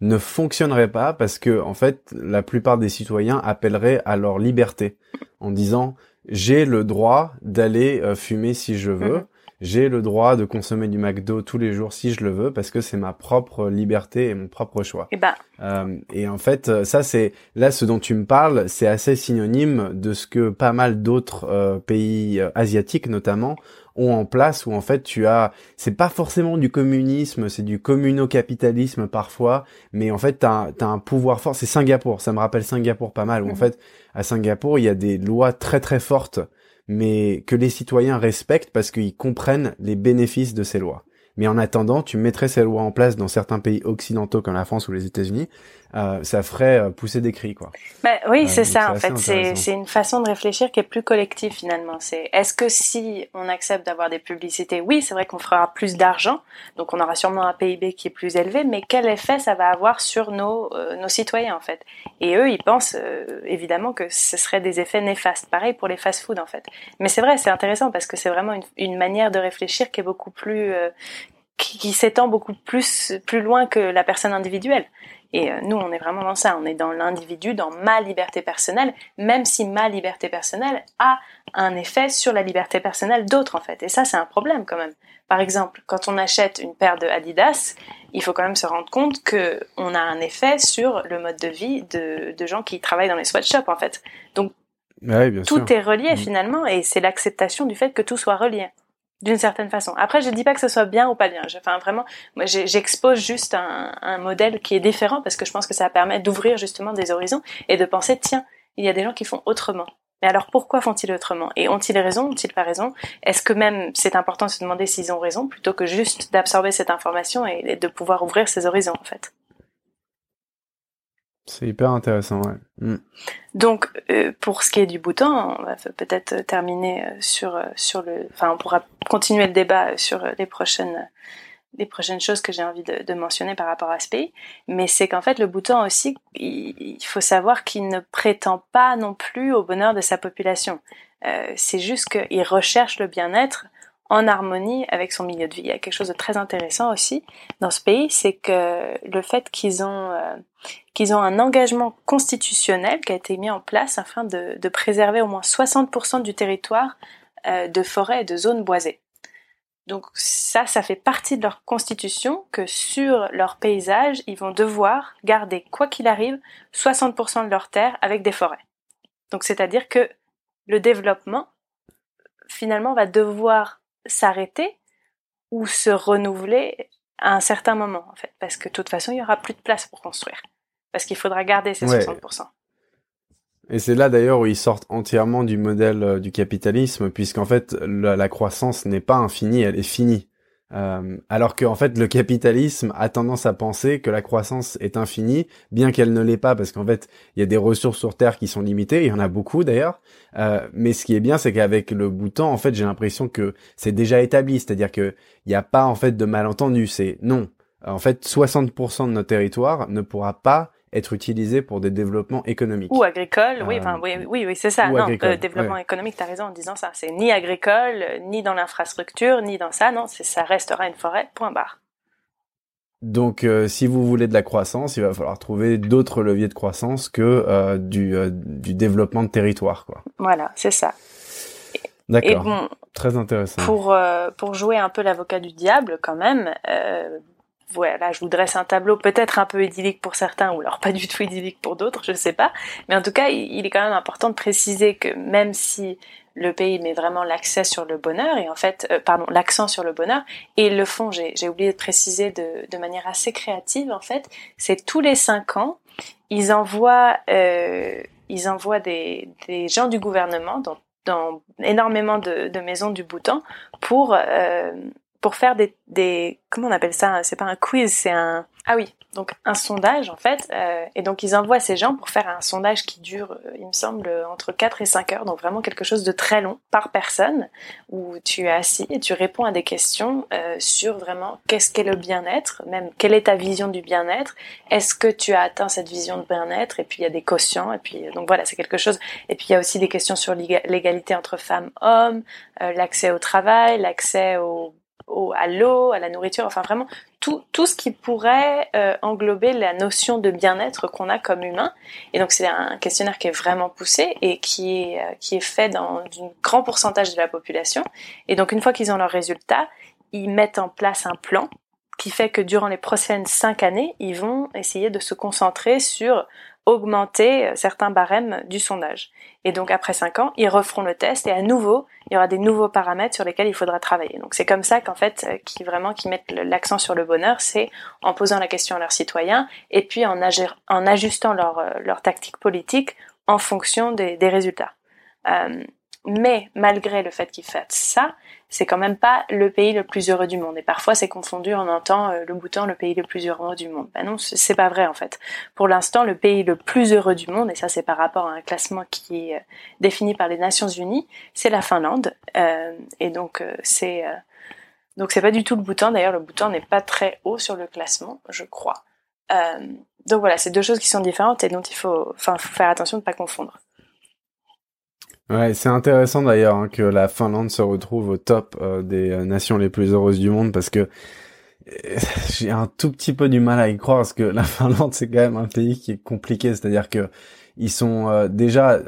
ne fonctionnerait pas parce que, en fait, la plupart des citoyens appelleraient à leur liberté en disant j'ai le droit d'aller euh, fumer si je veux. Mhm j'ai le droit de consommer du McDo tous les jours si je le veux parce que c'est ma propre liberté et mon propre choix. Et, eh ben. euh, et en fait, ça c'est là ce dont tu me parles, c'est assez synonyme de ce que pas mal d'autres euh, pays euh, asiatiques notamment ont en place où en fait tu as c'est pas forcément du communisme c'est du communocapitalisme parfois mais en fait t'as as un pouvoir fort c'est Singapour ça me rappelle Singapour pas mal où en mhm. fait à Singapour il y a des lois très très fortes mais que les citoyens respectent parce qu'ils comprennent les bénéfices de ces lois. Mais en attendant, tu mettrais ces lois en place dans certains pays occidentaux comme la France ou les États-Unis, euh, ça ferait euh, pousser des cris, quoi. Bah, oui, euh, c'est ça. En fait, c'est une façon de réfléchir qui est plus collective finalement. C'est est-ce que si on accepte d'avoir des publicités, oui, c'est vrai qu'on fera plus d'argent, donc on aura sûrement un PIB qui est plus élevé, mais quel effet ça va avoir sur nos nos citoyens en fait? Et eux, ils pensent évidemment que ce serait des effets néfastes. Pareil pour les fast-food en fait. Mais c'est vrai, c'est intéressant parce que c'est vraiment une, une, manière de réfléchir qui est beaucoup plus qui, qui s'étend beaucoup plus plus loin que la personne individuelle. Et euh, nous, on est vraiment dans ça. On est dans l'individu, dans ma liberté personnelle, même si ma liberté personnelle a un effet sur la liberté personnelle d'autres, en fait. Et ça, c'est un problème quand même. Par exemple, quand on achète une paire de Adidas, il faut quand même se rendre compte que on a un effet sur le mode de vie de, de gens qui travaillent dans les sweatshops, en fait. Donc, tout est relié mm. finalement, et c'est l'acceptation du fait que tout soit relié d'une certaine façon. Après, je dis pas que ce soit bien ou pas bien. Enfin, vraiment, moi, j'expose juste un, un, modèle qui est différent parce que je pense que ça permet d'ouvrir justement des horizons et de penser, tiens, il y a des gens qui font autrement. Mais alors pourquoi font-ils autrement? Et ont-ils raison Ont-ils pas raison? Est-ce que même c'est important de se demander s'ils ont raison plutôt que juste d'absorber cette information et de pouvoir ouvrir ces horizons en fait? C'est hyper intéressant, ouais. Mm. Donc, euh, pour ce qui est du bouton, on va peut-être terminer euh, sur euh, sur le, enfin, on pourra continuer le débat sur les prochaines les prochaines choses que j'ai envie de, de, mentionner par rapport à ce pays. Mais c'est qu'en fait, le bouton aussi, il, faut savoir qu'il ne prétend pas non plus au bonheur de sa population. Euh, c'est juste qu'il recherche le bien-être en harmonie avec son milieu de vie. Il y a quelque chose de très intéressant aussi dans ce pays, c'est que le fait qu'ils ont euh, qu'ils ont un engagement constitutionnel qui a été mis en place afin de, de préserver au moins 60% du territoire euh, de forêts et de zones boisées. Donc ça, ça fait partie de leur constitution que sur leur paysage, ils vont devoir garder, quoi qu'il arrive, 60% de leur terre avec des forêts. Donc c'est-à-dire que le développement, finalement, va devoir s'arrêter ou se renouveler à un certain moment, en fait. Parce que de toute façon, il y aura plus de place pour construire. Parce qu'il faudra garder ces 60%. Et c'est là d'ailleurs où ils sortent entièrement du modèle euh, du capitalisme, puisqu'en fait la, croissance n'est pas infinie, elle est finie. Euh, alors qu'en fait le capitalisme a tendance à penser que la croissance est infinie, bien qu'elle ne l'est pas, parce qu'en fait il y a des ressources sur Terre qui sont limitées, il y en a beaucoup d'ailleurs. Euh, mais ce qui est bien, c'est qu'avec le bout de temps, en fait j'ai l'impression que c'est déjà établi, c'est-à-dire que il n'y a pas en fait de malentendu. C'est non, en fait 60% de notre territoire ne pourra pas être utilisé pour des développements économiques. Ou agricoles, oui, enfin, oui, oui, oui c'est ça. non, euh, développement économique, tu as raison en disant ça. C'est ni agricole, ni dans l'infrastructure, ni dans ça, non, ça restera une forêt, point barre. Donc, euh, si vous voulez de la croissance, il va falloir trouver d'autres leviers de croissance que du, du développement de territoire, quoi. Voilà, c'est ça. D'accord. Bon, Très intéressant. Pour, pour jouer un peu l'avocat du diable, quand même, voilà, je vous dresse un tableau peut-être un peu idyllique pour certains ou alors pas du tout idyllique pour d'autres, je sais pas. Mais en tout cas, il est quand même important de préciser que même si le pays met vraiment l'accès sur le bonheur et en fait, euh, pardon, l'accent sur le bonheur et ils le font. J'ai oublié de préciser de, manière assez créative en fait. C'est tous les cinq ans, ils envoient, euh, ils envoient des, gens du gouvernement dans, énormément de, de maisons du Bhoutan pour euh, pour faire des, des comment on appelle ça? C'est pas un quiz, c'est un ah oui, donc un sondage en fait. Euh, et donc ils envoient ces gens pour faire un sondage qui dure, euh, il me semble, entre 4 et 5 heures, donc vraiment quelque chose de très long par personne, où tu es assis et tu réponds à des questions euh, sur vraiment qu'est-ce qu'est le bien-être, même quelle est ta vision du bien-être, est-ce que tu as atteint cette vision de bien-être, et puis il y a des quotients, et puis donc voilà, c'est quelque chose. Et puis il y a aussi des questions sur l'égalité entre femmes, hommes, l'accès au travail, l'accès au à l'eau, à la nourriture, enfin vraiment tout, tout ce qui pourrait euh, englober la notion de bien-être qu'on a comme humain. Et donc c'est un questionnaire qui est vraiment poussé et qui est, euh, qui est fait dans un grand pourcentage de la population. Et donc une fois qu'ils ont leurs résultats, ils mettent en place un plan qui fait que durant les prochaines cinq années, ils vont essayer de se concentrer sur augmenter euh, certains barèmes du sondage. Et donc après 5 ans, ils referont le test et à nouveau, il y aura des nouveaux paramètres sur lesquels il faudra travailler. Donc c'est comme ça qu'en fait, euh, qui vraiment qui mettent l'accent sur le bonheur, c'est en posant la question à leurs citoyens et puis en, en ajustant leur, euh, leur tactique politique en fonction des, résultats. Mais malgré le fait qu'ils fassent ça, c'est quand même pas le pays le plus heureux du monde. Et parfois, c'est confondu, on entend euh, le Bhoutan, le pays le plus heureux du monde. Ben non, c'est pas vrai en fait. Pour l'instant, le pays le plus heureux du monde, et ça c'est par rapport à un classement qui est euh, défini par les Nations Unies, c'est la Finlande. Euh, et donc c'est donc c'est pas du tout le Bhoutan. D'ailleurs, le Bhoutan n'est pas très haut sur le classement, je crois. donc voilà, c'est deux choses qui sont différentes et dont il faut, faut faire attention de ne pas confondre. Ouais, c'est intéressant d'ailleurs hein, que la Finlande se retrouve au top euh, des euh, nations les plus heureuses du monde parce que euh, j'ai un tout petit peu du mal à y croire parce que la Finlande c'est quand même un pays qui est compliqué, c'est-à-dire que ils sont déjà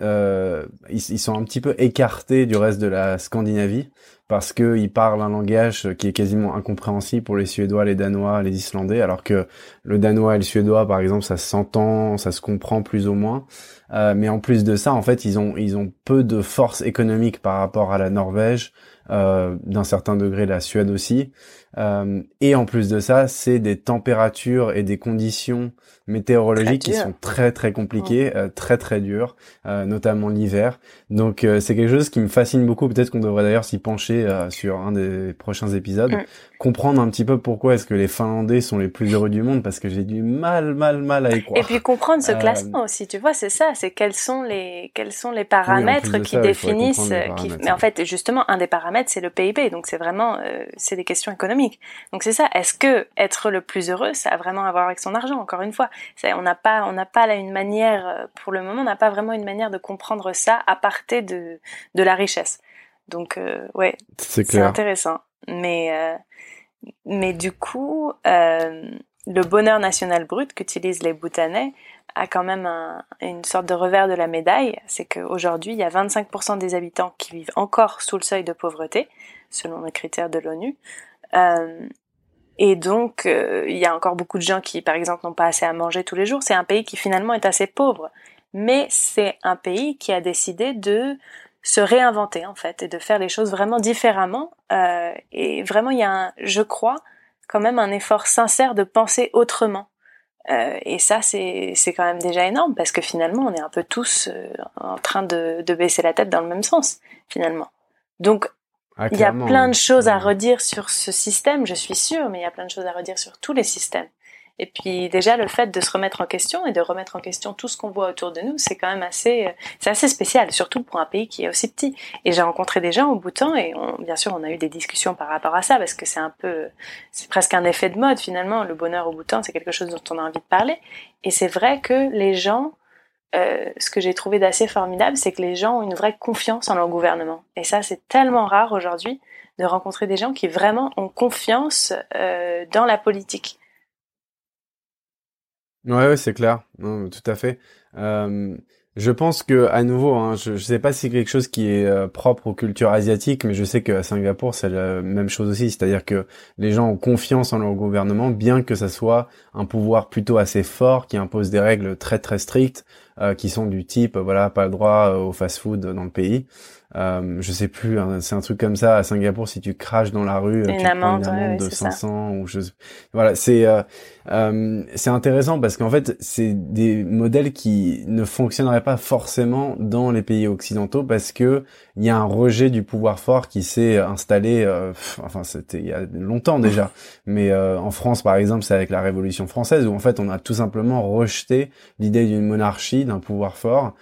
ils, ils, sont un petit peu écartés du reste de la Scandinavie parce que ils parlent un langage qui est quasiment incompréhensible pour les Suédois, les Danois, les Islandais, alors que le danois et le suédois par exemple ça s'entend, ça se comprend plus ou moins. Euh, mais en plus de ça, en fait, ils ont ils ont peu de force économique par rapport à la Norvège, euh, d'un certain degré la Suède aussi. Euh, et en plus de ça, c'est des températures et des conditions météorologiques qui sont très très compliquées, euh, très très dures, euh, notamment l'hiver. Donc c'est quelque chose qui me fascine beaucoup. Peut-être qu'on devrait d'ailleurs s'y pencher sur un des prochains épisodes, comprendre un petit peu pourquoi est-ce que les Finlandais sont les plus heureux du monde, parce que j'ai du mal mal mal à y croire. Et puis comprendre ce classement aussi, tu vois, c'est ça, c'est quels sont les quels sont les paramètres qui définissent. Qui... Mais en fait, justement, un des paramètres c'est le PIB, donc c'est vraiment c'est des questions économiques. Donc c'est ça. Est-ce que être le plus heureux, ça a vraiment à voir avec son argent Encore une fois, on n'a pas, on n'a pas là une manière, euh, pour le moment, on n'a pas vraiment une manière de comprendre ça à partir de, de la richesse. Donc, euh, ouais, c'est intéressant. Mais, euh, mais du coup, le bonheur national brut qu'utilisent les Bhoutanais a quand même une sorte de revers de la médaille. C'est qu'aujourd'hui, il y a 25% des habitants qui vivent encore sous le seuil de pauvreté, selon les critères de l'ONU. Et donc, euh, il y a encore beaucoup de gens qui, par exemple, n'ont pas assez à manger tous les jours. C'est un pays qui finalement est assez pauvre. Mais c'est un pays qui a décidé de se réinventer, en fait, et de faire les choses vraiment différemment. Euh, et vraiment, il y a, un, je crois, quand même un effort sincère de penser autrement. Euh, et ça, c'est quand même déjà énorme parce que finalement, on est un peu tous euh, en train de, de, baisser la tête dans le même sens, finalement. Donc, ah, il y a plein de choses à redire sur ce système, je suis sûre, mais il y a plein de choses à redire sur tous les systèmes. Et puis déjà le fait de se remettre en question et de remettre en question tout ce qu'on voit autour de nous, c'est quand même assez, c'est assez spécial, surtout pour un pays qui est aussi petit. Et j'ai rencontré des gens au bout de temps et bien sûr on a eu des discussions par rapport à ça parce que c'est un peu, c'est presque un effet de mode finalement. Le bonheur au bout de temps, c'est quelque chose dont on a envie de parler. Et c'est vrai que les gens, euh, ce que j'ai trouvé d'assez formidable, c'est que les gens ont une vraie confiance en leur gouvernement. Et ça, c'est tellement rare aujourd'hui de rencontrer des gens qui vraiment ont confiance euh, dans la politique. Ouais, c'est clair. Tout à fait. Euh, je pense que à nouveau, hein, je, je sais pas si c'est quelque chose qui est propre aux cultures asiatiques, mais je sais qu'à Singapour c'est la même chose aussi, c'est-à-dire que les gens ont confiance en leur gouvernement, bien que ça soit un pouvoir plutôt assez fort qui impose des règles très très strictes, qui sont du type voilà pas le droit au fast-food dans le pays. Euh, je sais plus, hein, c'est un truc comme ça à Singapour. Si tu craches dans la rue, tu amende, prends une amende de 500 ou je. Voilà, c'est euh, euh, c'est intéressant parce qu'en fait, c'est des modèles qui ne fonctionneraient pas forcément dans les pays occidentaux parce que il y a un rejet du pouvoir fort qui s'est installé. Euh, enfin, c'était il y a longtemps déjà, mais euh, en France, par exemple, c'est avec la Révolution française où en fait, on a tout simplement rejeté l'idée d'une monarchie, d'un pouvoir fort,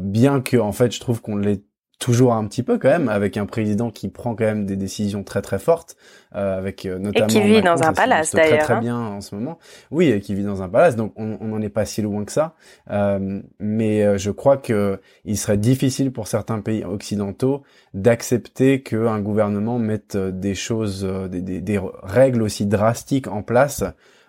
bien que en fait, je trouve qu'on l'ait toujours un petit peu quand même avec un président qui prend quand même des décisions très très fortes euh, avec euh, notamment et qui vit dans un palace d'ailleurs très très hein. bien en ce moment oui et qui vit dans un palace donc on n'en est pas si loin que ça euh, mais euh, je crois que il serait difficile pour certains pays occidentaux d'accepter qu'un gouvernement mette des choses des, des, des règles aussi drastiques en place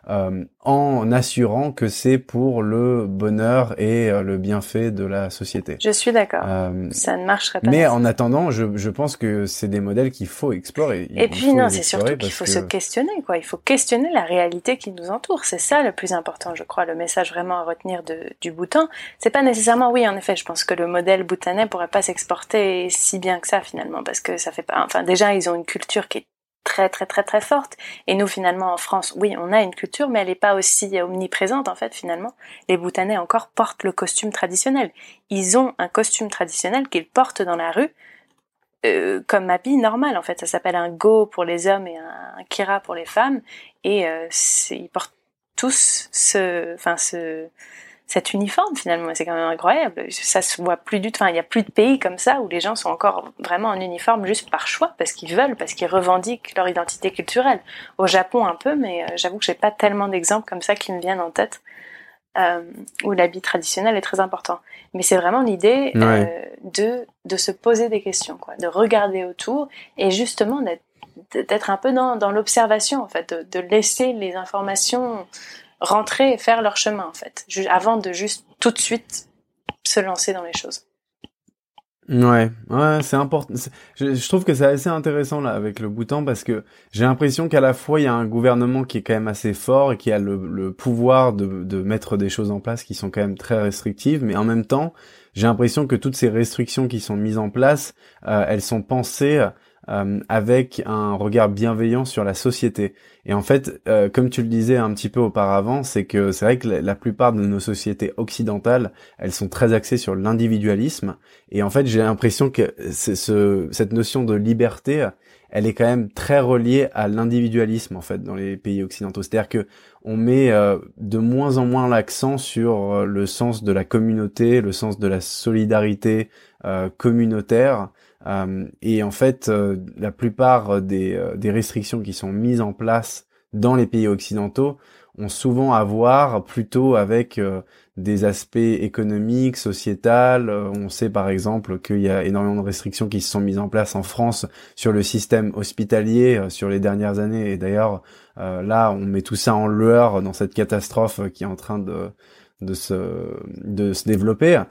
euh, en assurant que c'est pour le bonheur et euh, le bienfait de la société. Je suis d'accord. Euh, ça ne marcherait pas. Mais en attendant, je, je pense que c'est des modèles qu'il faut explorer. et puis non, c'est surtout qu'il faut se questionner, quoi. Il faut questionner la réalité qui nous entoure. C'est ça le plus important, je crois. Le message vraiment à retenir de, du Bhoutan, c'est pas nécessairement, oui, en effet, je pense que le modèle bhoutanais pourrait pas s'exporter si bien que ça finalement, parce que ça fait pas. Enfin, déjà, ils ont une culture qui est très très très très forte. Et nous finalement en France, oui, on a une culture, mais elle n'est pas aussi omniprésente en fait finalement. Les Bhoutanais encore portent le costume traditionnel. Ils ont un costume traditionnel qu'ils portent dans la rue euh, comme habit normal en fait. Ça s'appelle un go pour les hommes et un kira pour les femmes. Et euh, ils portent tous ce, enfin ce cet uniforme finalement. C'est quand même incroyable. Ça se voit plus du tout. Enfin, il y a plus de pays comme ça où les gens sont encore vraiment en uniforme juste par choix, parce qu'ils veulent, parce qu'ils revendiquent leur identité culturelle. Au Japon un peu, mais euh, j'avoue que j'ai pas tellement d'exemples comme ça qui me viennent en tête. Euh, où l'habit traditionnel est très important. Mais c'est vraiment l'idée euh, de, de se poser des questions, quoi, de regarder autour et justement d'être un peu dans, dans l'observation, en fait, de, de, laisser les informations rentrer et faire leur chemin en fait, avant de juste tout de suite se lancer dans les choses. Ouais, ouais, c'est important. Je, trouve que c'est assez intéressant là avec le Bhoutan parce que j'ai l'impression qu'à la fois il y a un gouvernement qui est quand même assez fort et qui a le, pouvoir de, de, mettre des choses en place qui sont quand même très restrictives, mais en même temps j'ai l'impression que toutes ces restrictions qui sont mises en place, euh, elles sont pensées euh, avec un regard bienveillant sur la société. Et en fait, euh, comme tu le disais un petit peu auparavant, c'est que c'est vrai que la, plupart de nos sociétés occidentales, elles sont très axées sur l'individualisme. Et en fait, j'ai l'impression que ce, cette notion de liberté, elle est quand même très reliée à l'individualisme en fait dans les pays occidentaux. C'est-à-dire que on met euh, de moins en moins l'accent sur le sens de la communauté, le sens de la solidarité communautaire. Euh, et en fait, euh, la plupart des, euh, des, restrictions qui sont mises en place dans les pays occidentaux ont souvent à voir plutôt avec des aspects économiques, sociétals. on sait par exemple qu'il y a énormément de restrictions qui se sont mises en place en France sur le système hospitalier sur les dernières années. Et d'ailleurs, là, on met tout ça en lueur dans cette catastrophe qui est en train de se développer.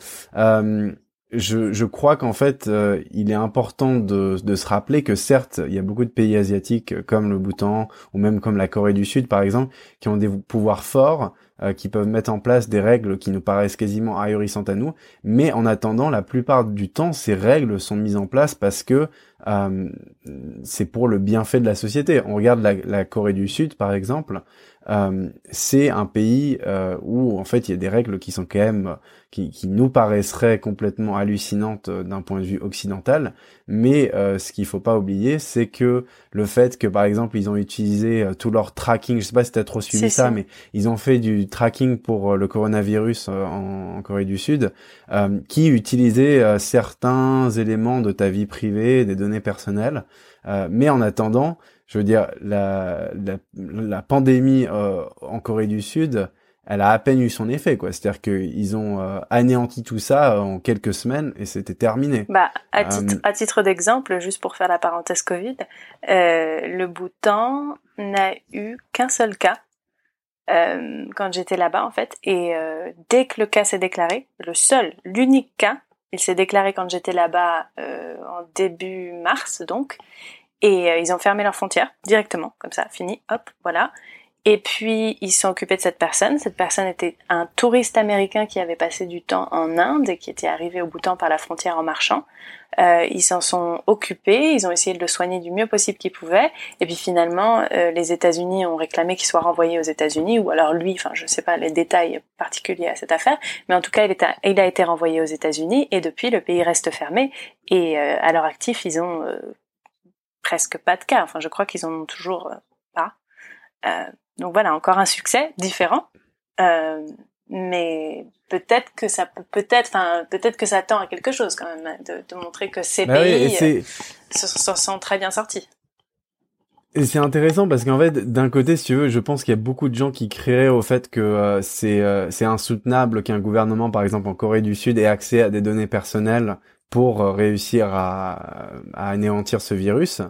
Je, je crois qu'en fait, euh, il est important de, se rappeler que certes, il y a beaucoup de pays asiatiques euh, comme le Bhoutan ou même comme la Corée du Sud, par exemple, qui ont des pouvoirs forts, euh, qui peuvent mettre en place des règles qui nous paraissent quasiment ahurissantes à nous. Mais en attendant, la plupart du temps, ces règles sont mises en place parce que c'est pour le bienfait de la société. On regarde la Corée du Sud, par exemple. Euh, c'est un pays euh, où en fait il y a des règles qui sont quand même qui, qui nous paraisseraient complètement hallucinantes euh, d'un point de vue occidental, mais ce qu'il faut pas oublier, c'est que le fait que par exemple ils ont utilisé tout leur tracking, je sais pas si tu as trop suivi ça, mais ils ont fait du tracking pour le coronavirus en, en, Corée du Sud, qui utilisait certains éléments de ta vie privée, des données personnelles, mais en attendant je veux dire, la, la, la pandémie euh, en Corée du Sud, elle a à peine eu son effet, quoi. C'est-à-dire qu'ils ont euh, anéanti tout ça euh, en quelques semaines et c'était terminé. Bah, à titre, à titre d'exemple, juste pour faire la parenthèse Covid, le Bhoutan n'a eu qu'un seul cas quand j'étais là-bas, en fait. Et dès que le cas s'est déclaré, le seul, l'unique cas, il s'est déclaré quand j'étais là-bas en début mars, donc. Et euh, ils ont fermé leurs frontières directement, comme ça, fini, hop, voilà. Et puis ils se sont occupés de cette personne. Cette personne était un touriste américain qui avait passé du temps en Inde et qui était arrivé au temps par la frontière en marchant. Euh, ils s'en sont occupés, ils ont essayé de le soigner du mieux possible qu'ils pouvaient. Et puis finalement, euh, les États-Unis ont réclamé qu'il soit renvoyé aux États-Unis, ou alors lui, enfin je sais pas les détails particuliers à cette affaire, mais en tout cas il, est il a été renvoyé aux États-Unis et depuis le pays reste fermé. Et euh, à leur actif, ils ont presque pas de cas. Enfin, je crois qu'ils en ont toujours euh, pas. Euh, donc voilà, encore un succès différent. Euh, mais peut-être que ça peut-être enfin peut-être que ça tend à quelque chose quand même de, de montrer que ces bah pays se, sont très bien sortis. Et c'est intéressant parce qu'en fait, d'un côté, si tu veux, je pense qu'il y a beaucoup de gens qui créeraient au fait que c'est c'est insoutenable qu'un gouvernement, par exemple en Corée du Sud, ait accès à des données personnelles pour euh, réussir à, à anéantir ce virus.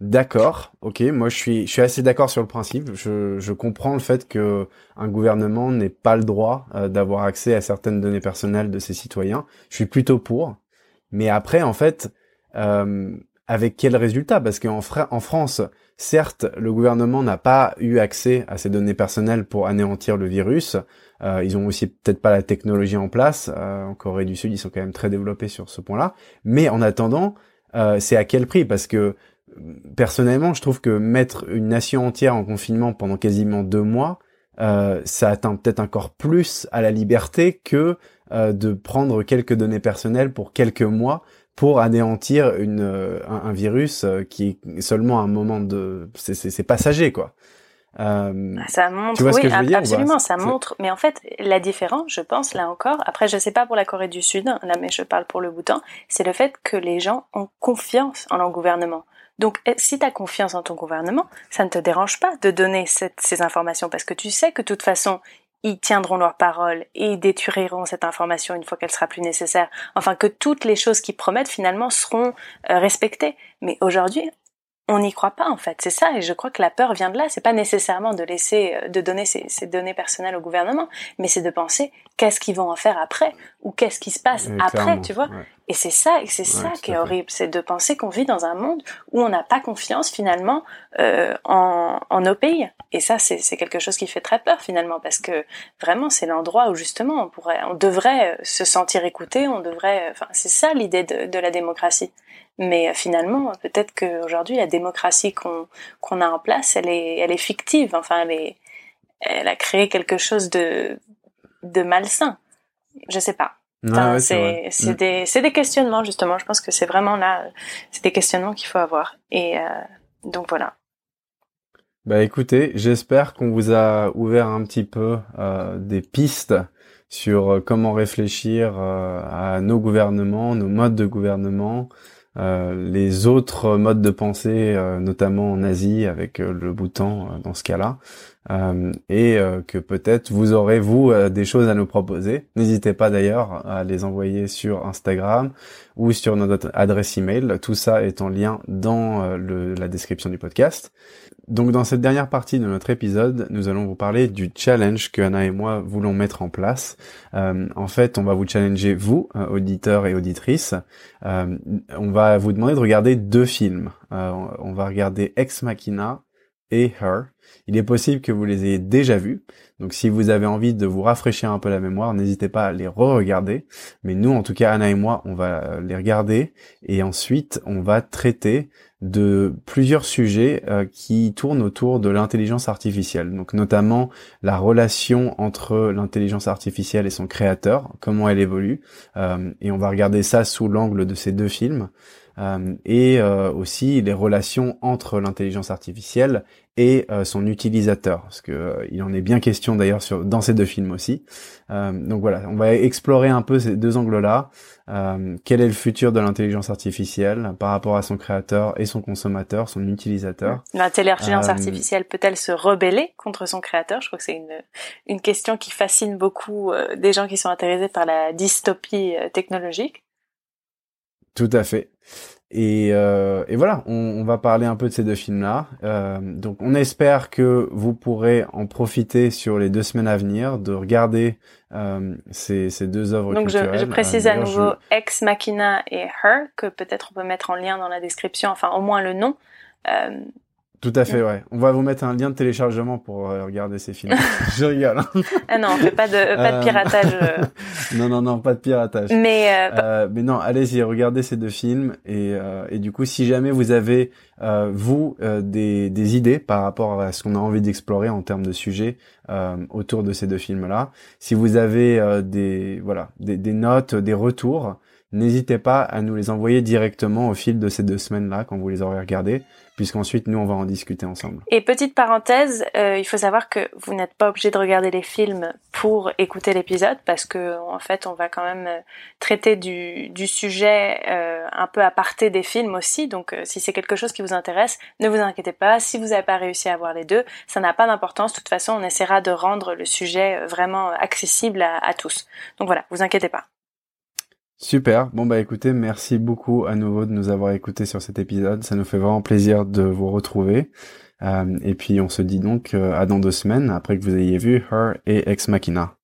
D'accord, ok, moi je suis, je suis assez d'accord sur le principe. Je, je comprends le fait que un gouvernement n'ait pas le droit euh, d'avoir accès à certaines données personnelles de ses citoyens. Je suis plutôt pour. Mais après, en fait, euh, avec quel résultat? Parce qu'en en France, certes, le gouvernement n'a pas eu accès à ces données personnelles pour anéantir le virus. Euh, ils ont aussi peut-être pas la technologie en place. Euh, en Corée du Sud, ils sont quand même très développés sur ce point-là. Mais en attendant, euh, c'est à quel prix? Parce que personnellement, je trouve que mettre une nation entière en confinement pendant quasiment deux mois, ça atteint peut-être encore plus à la liberté que de prendre quelques données personnelles pour quelques mois pour anéantir une, un, virus qui est seulement un moment de... C'est passager, quoi. Euh, ça montre, oui, absolument, ça montre. Mais en fait, la différence, je pense, là encore, après, je sais pas pour la Corée du Sud, là, mais je parle pour le Bhoutan, c'est le fait que les gens ont confiance en leur gouvernement. Donc, eh, si tu as confiance en ton gouvernement, ça ne te dérange pas de donner cette, ces informations parce que tu sais que de toute façon, ils tiendront leur parole et ils détruiront cette information une fois qu'elle sera plus nécessaire. Enfin, que toutes les choses qu'ils promettent finalement seront euh, respectées. Mais aujourd'hui, on n'y croit pas en fait. C'est ça, et je crois que la peur vient de là. C'est pas nécessairement de laisser, euh, de donner ces, données personnelles au gouvernement, mais c'est de penser qu'est-ce qu'ils vont en faire après ou qu'est-ce qui se passe après, tu vois. Et c'est ça, et c'est ça qui est horrible, c'est de penser qu'on vit dans un monde où on n'a pas confiance finalement euh, en, en, nos pays. Et ça, c'est quelque chose qui fait très peur finalement, parce que vraiment, c'est l'endroit où justement on pourrait, on devrait se sentir écouté, on devrait, enfin, c'est ça l'idée de, de la démocratie. Mais euh, finalement, peut-être qu'aujourd'hui, la démocratie qu'on qu'on a en place, elle est, elle est fictive. Enfin, elle, est, elle a créé quelque chose de, de malsain. Je sais pas. Enfin, c'est mm. des, des questionnements justement. Je pense que c'est vraiment là, c'est des questionnements qu'il faut avoir. Et euh, donc voilà. Bah écoutez, j'espère qu'on vous a ouvert un petit peu euh, des pistes sur euh, comment réfléchir euh, à nos gouvernements, nos modes de gouvernement, euh, les autres modes de pensée, euh, notamment en Asie avec euh, le Bhoutan dans ce cas-là, et que peut-être vous aurez vous des choses à nous proposer. N'hésitez pas d'ailleurs à les envoyer sur Instagram ou sur notre adresse email. Tout ça est en lien dans la description du podcast. Donc dans cette dernière partie de notre épisode, nous allons vous parler du challenge que Anna et moi voulons mettre en place. Euh, en fait, on va vous challenger, vous, euh, auditeurs et auditrices. Euh, on va vous demander de regarder deux films. on va regarder Ex Machina et Her. Il est possible que vous les ayez déjà vus. Donc si vous avez envie de vous rafraîchir un peu la mémoire, n'hésitez pas à les re-regarder. Mais nous, en tout cas, Anna et moi, on va les regarder et ensuite on va traiter de plusieurs sujets euh, qui tournent autour de l'intelligence artificielle. Donc notamment la relation entre l'intelligence artificielle et son créateur, comment elle évolue. Euh, et on va regarder ça sous l'angle de ces deux films. Euh, et euh, aussi les relations entre l'intelligence artificielle et euh, son utilisateur, parce que il en est bien question d'ailleurs sur dans ces deux films aussi. donc voilà, on va explorer un peu ces deux angles-là. quel est le futur de l'intelligence artificielle par rapport à son créateur et son consommateur, son utilisateur? L'intelligence artificielle peut-elle se rebeller contre son créateur? Je crois que c'est une, une question qui fascine beaucoup des gens qui sont intéressés par la dystopie technologique. Tout à fait. Et, euh, et voilà, on, on, va parler un peu de ces deux films-là. Euh, donc, on espère que vous pourrez en profiter sur les deux semaines à venir, de regarder euh, ces, ces, deux œuvres donc culturelles. Donc, je, je, précise à nouveau Ex Machina et Her, que peut-être on peut mettre en lien dans la description, enfin au moins le nom. Euh, tout à fait, ouais. On va vous mettre un lien de téléchargement pour euh, regarder ces films. je rigole. Hein. ah non, on fait pas de pas de euh, piratage. Euh. non, non, non, pas de piratage. Mais mais non, allez-y, regardez ces deux films et et du coup, si jamais vous avez vous des des idées par rapport à ce qu'on a envie d'explorer en termes de sujets autour de ces deux films-là, si vous avez des voilà des, des notes, des retours, n'hésitez pas à nous les envoyer directement au fil de ces deux semaines-là quand vous les aurez regardés puisqu'ensuite nous on va en discuter ensemble. Et petite parenthèse, euh, il faut savoir que vous n'êtes pas obligé de regarder les films pour écouter l'épisode parce que en fait on va quand même euh, traiter du, du sujet euh, un peu à parté des films aussi. Donc si c'est quelque chose qui vous intéresse, ne vous inquiétez pas. Si vous n'avez pas réussi à voir les deux, ça n'a pas d'importance. De toute façon, on essaiera de rendre le sujet vraiment accessible à, à tous. Donc voilà, vous inquiétez pas. Super. Bon bah écoutez, merci beaucoup à nouveau de nous avoir écoutés sur cet épisode. Ça nous fait vraiment plaisir de vous retrouver. Euh, et puis on se dit donc euh, à dans deux semaines après que vous ayez vu Her et Ex Machina.